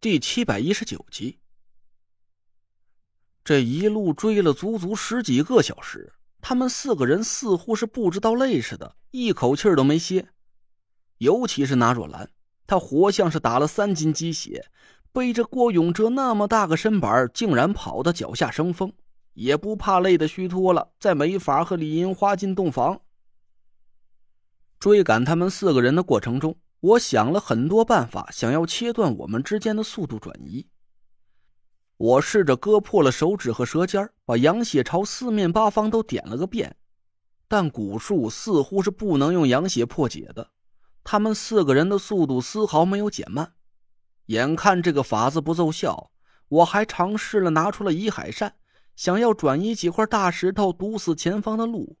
第七百一十九集，这一路追了足足十几个小时，他们四个人似乎是不知道累似的，一口气都没歇。尤其是那若兰，她活像是打了三斤鸡血，背着郭永哲那么大个身板，竟然跑到脚下生风，也不怕累得虚脱了，再没法和李银花进洞房。追赶他们四个人的过程中。我想了很多办法，想要切断我们之间的速度转移。我试着割破了手指和舌尖，把阳血朝四面八方都点了个遍，但蛊术似乎是不能用阳血破解的。他们四个人的速度丝毫没有减慢。眼看这个法子不奏效，我还尝试了拿出了移海扇，想要转移几块大石头堵死前方的路，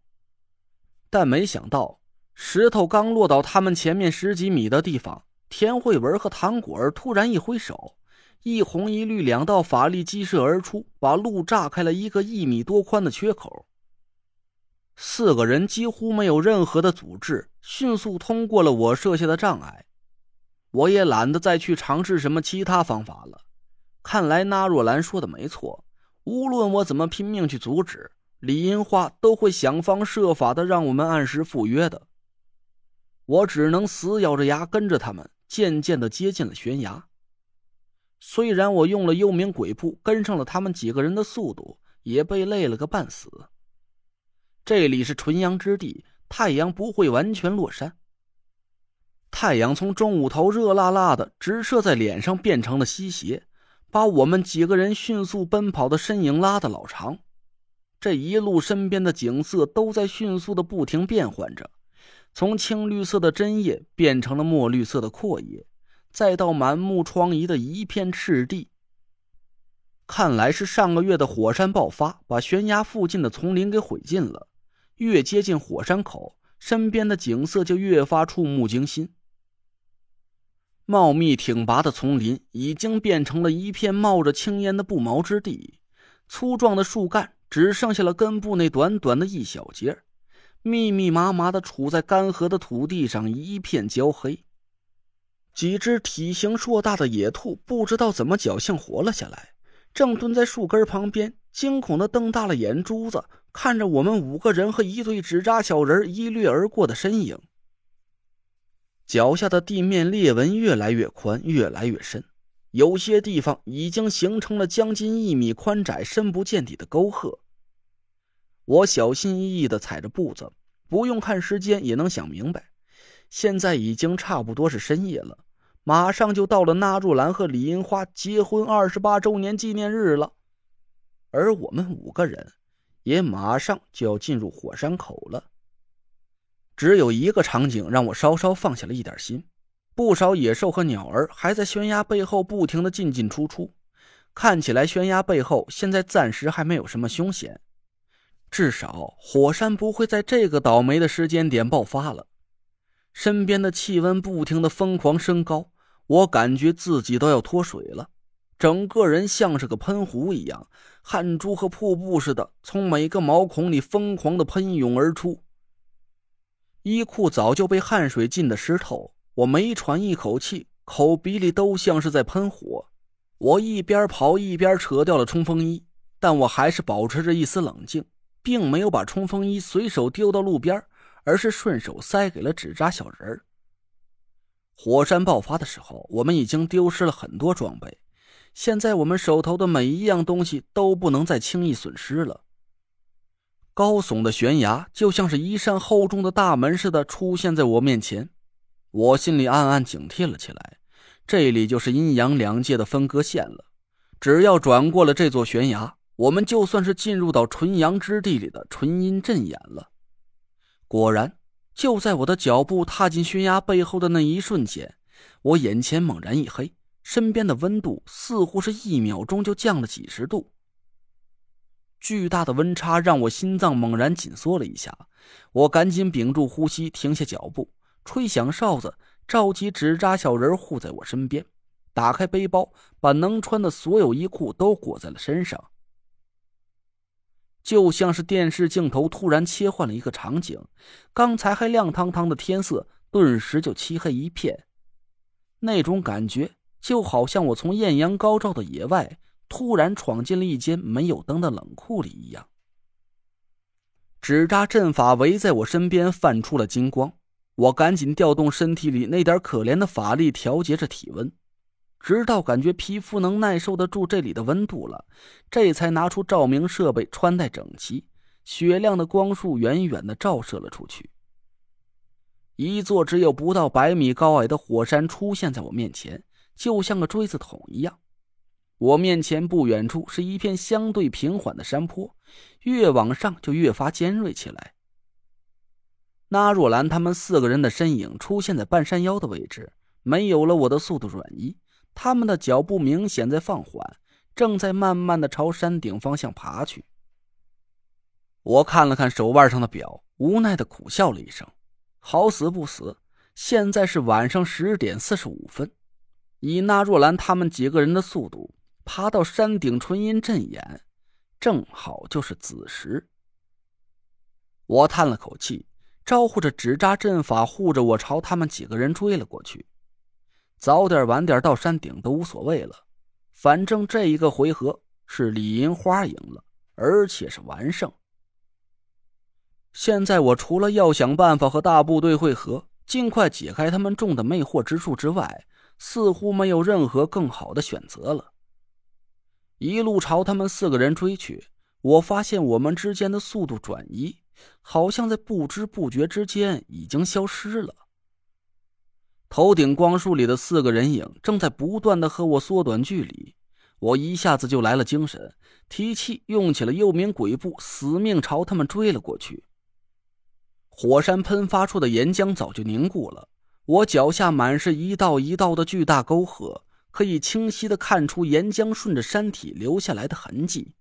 但没想到。石头刚落到他们前面十几米的地方，田慧文和唐果儿突然一挥手，一红一绿两道法力激射而出，把路炸开了一个一米多宽的缺口。四个人几乎没有任何的阻滞，迅速通过了我设下的障碍。我也懒得再去尝试什么其他方法了。看来那若兰说的没错，无论我怎么拼命去阻止，李银花都会想方设法的让我们按时赴约的。我只能死咬着牙跟着他们，渐渐的接近了悬崖。虽然我用了幽冥鬼步跟上了他们几个人的速度，也被累了个半死。这里是纯阳之地，太阳不会完全落山。太阳从中午头热辣辣的直射在脸上，变成了西斜，把我们几个人迅速奔跑的身影拉得老长。这一路身边的景色都在迅速的不停变换着。从青绿色的针叶变成了墨绿色的阔叶，再到满目疮痍的一片赤地。看来是上个月的火山爆发，把悬崖附近的丛林给毁尽了。越接近火山口，身边的景色就越发触目惊心。茂密挺拔的丛林已经变成了一片冒着青烟的不毛之地，粗壮的树干只剩下了根部那短短的一小节密密麻麻的杵在干涸的土地上，一片焦黑。几只体型硕大的野兔不知道怎么侥幸活了下来，正蹲在树根旁边，惊恐的瞪大了眼珠子，看着我们五个人和一对纸扎小人一掠而过的身影。脚下的地面裂纹越来越宽，越来越深，有些地方已经形成了将近一米宽窄、深不见底的沟壑。我小心翼翼的踩着步子，不用看时间也能想明白，现在已经差不多是深夜了，马上就到了纳柱兰和李银花结婚二十八周年纪念日了，而我们五个人也马上就要进入火山口了。只有一个场景让我稍稍放下了一点心，不少野兽和鸟儿还在悬崖背后不停的进进出出，看起来悬崖背后现在暂时还没有什么凶险。至少火山不会在这个倒霉的时间点爆发了。身边的气温不停的疯狂升高，我感觉自己都要脱水了，整个人像是个喷壶一样，汗珠和瀑布似的从每个毛孔里疯狂的喷涌而出。衣裤早就被汗水浸得湿透，我没喘一口气，口鼻里都像是在喷火。我一边跑一边扯掉了冲锋衣，但我还是保持着一丝冷静。并没有把冲锋衣随手丢到路边，而是顺手塞给了纸扎小人儿。火山爆发的时候，我们已经丢失了很多装备，现在我们手头的每一样东西都不能再轻易损失了。高耸的悬崖就像是一扇厚重的大门似的出现在我面前，我心里暗暗警惕了起来。这里就是阴阳两界的分割线了，只要转过了这座悬崖。我们就算是进入到纯阳之地里的纯阴阵眼了。果然，就在我的脚步踏进悬崖背后的那一瞬间，我眼前猛然一黑，身边的温度似乎是一秒钟就降了几十度。巨大的温差让我心脏猛然紧缩了一下，我赶紧屏住呼吸，停下脚步，吹响哨子，召集纸扎小人护在我身边，打开背包，把能穿的所有衣裤都裹在了身上。就像是电视镜头突然切换了一个场景，刚才还亮堂堂的天色，顿时就漆黑一片。那种感觉就好像我从艳阳高照的野外突然闯进了一间没有灯的冷库里一样。纸扎阵法围在我身边，泛出了金光。我赶紧调动身体里那点可怜的法力，调节着体温，直到感觉皮肤能耐受得住这里的温度了，这才拿出照明设备，穿戴整齐。雪亮的光束远远的照射了出去。一座只有不到百米高矮的火山出现在我面前，就像个锥子筒一样。我面前不远处是一片相对平缓的山坡，越往上就越发尖锐起来。那若兰他们四个人的身影出现在半山腰的位置，没有了我的速度转移，他们的脚步明显在放缓，正在慢慢的朝山顶方向爬去。我看了看手腕上的表，无奈的苦笑了一声。好死不死，现在是晚上十点四十五分。以那若兰他们几个人的速度，爬到山顶纯阴阵眼，正好就是子时。我叹了口气，招呼着纸扎阵法护着我，朝他们几个人追了过去。早点晚点到山顶都无所谓了，反正这一个回合是李银花赢了，而且是完胜。现在我除了要想办法和大部队会合，尽快解开他们种的魅惑之术之外，似乎没有任何更好的选择了。一路朝他们四个人追去，我发现我们之间的速度转移，好像在不知不觉之间已经消失了。头顶光束里的四个人影正在不断的和我缩短距离，我一下子就来了精神，提气用起了幽冥鬼步，死命朝他们追了过去。火山喷发出的岩浆早就凝固了，我脚下满是一道一道的巨大沟壑，可以清晰的看出岩浆顺着山体留下来的痕迹。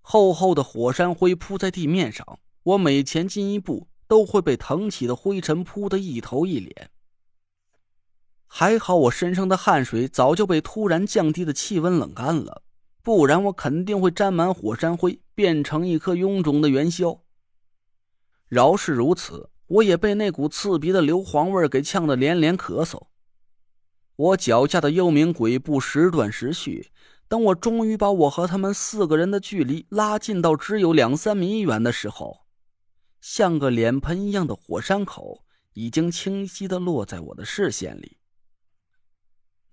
厚厚的火山灰铺在地面上，我每前进一步都会被腾起的灰尘扑得一头一脸。还好我身上的汗水早就被突然降低的气温冷干了，不然我肯定会沾满火山灰，变成一颗臃肿的元宵。饶是如此，我也被那股刺鼻的硫磺味给呛得连连咳嗽。我脚下的幽冥鬼步时断时续，等我终于把我和他们四个人的距离拉近到只有两三米远的时候，像个脸盆一样的火山口已经清晰的落在我的视线里。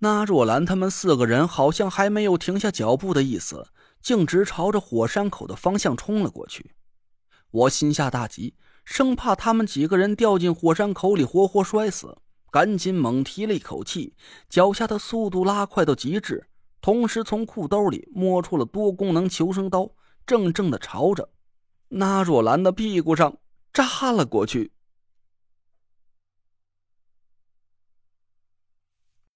那若兰他们四个人好像还没有停下脚步的意思，径直朝着火山口的方向冲了过去。我心下大急。生怕他们几个人掉进火山口里活活摔死，赶紧猛提了一口气，脚下的速度拉快到极致，同时从裤兜里摸出了多功能求生刀，正正的朝着那若兰的屁股上扎了过去。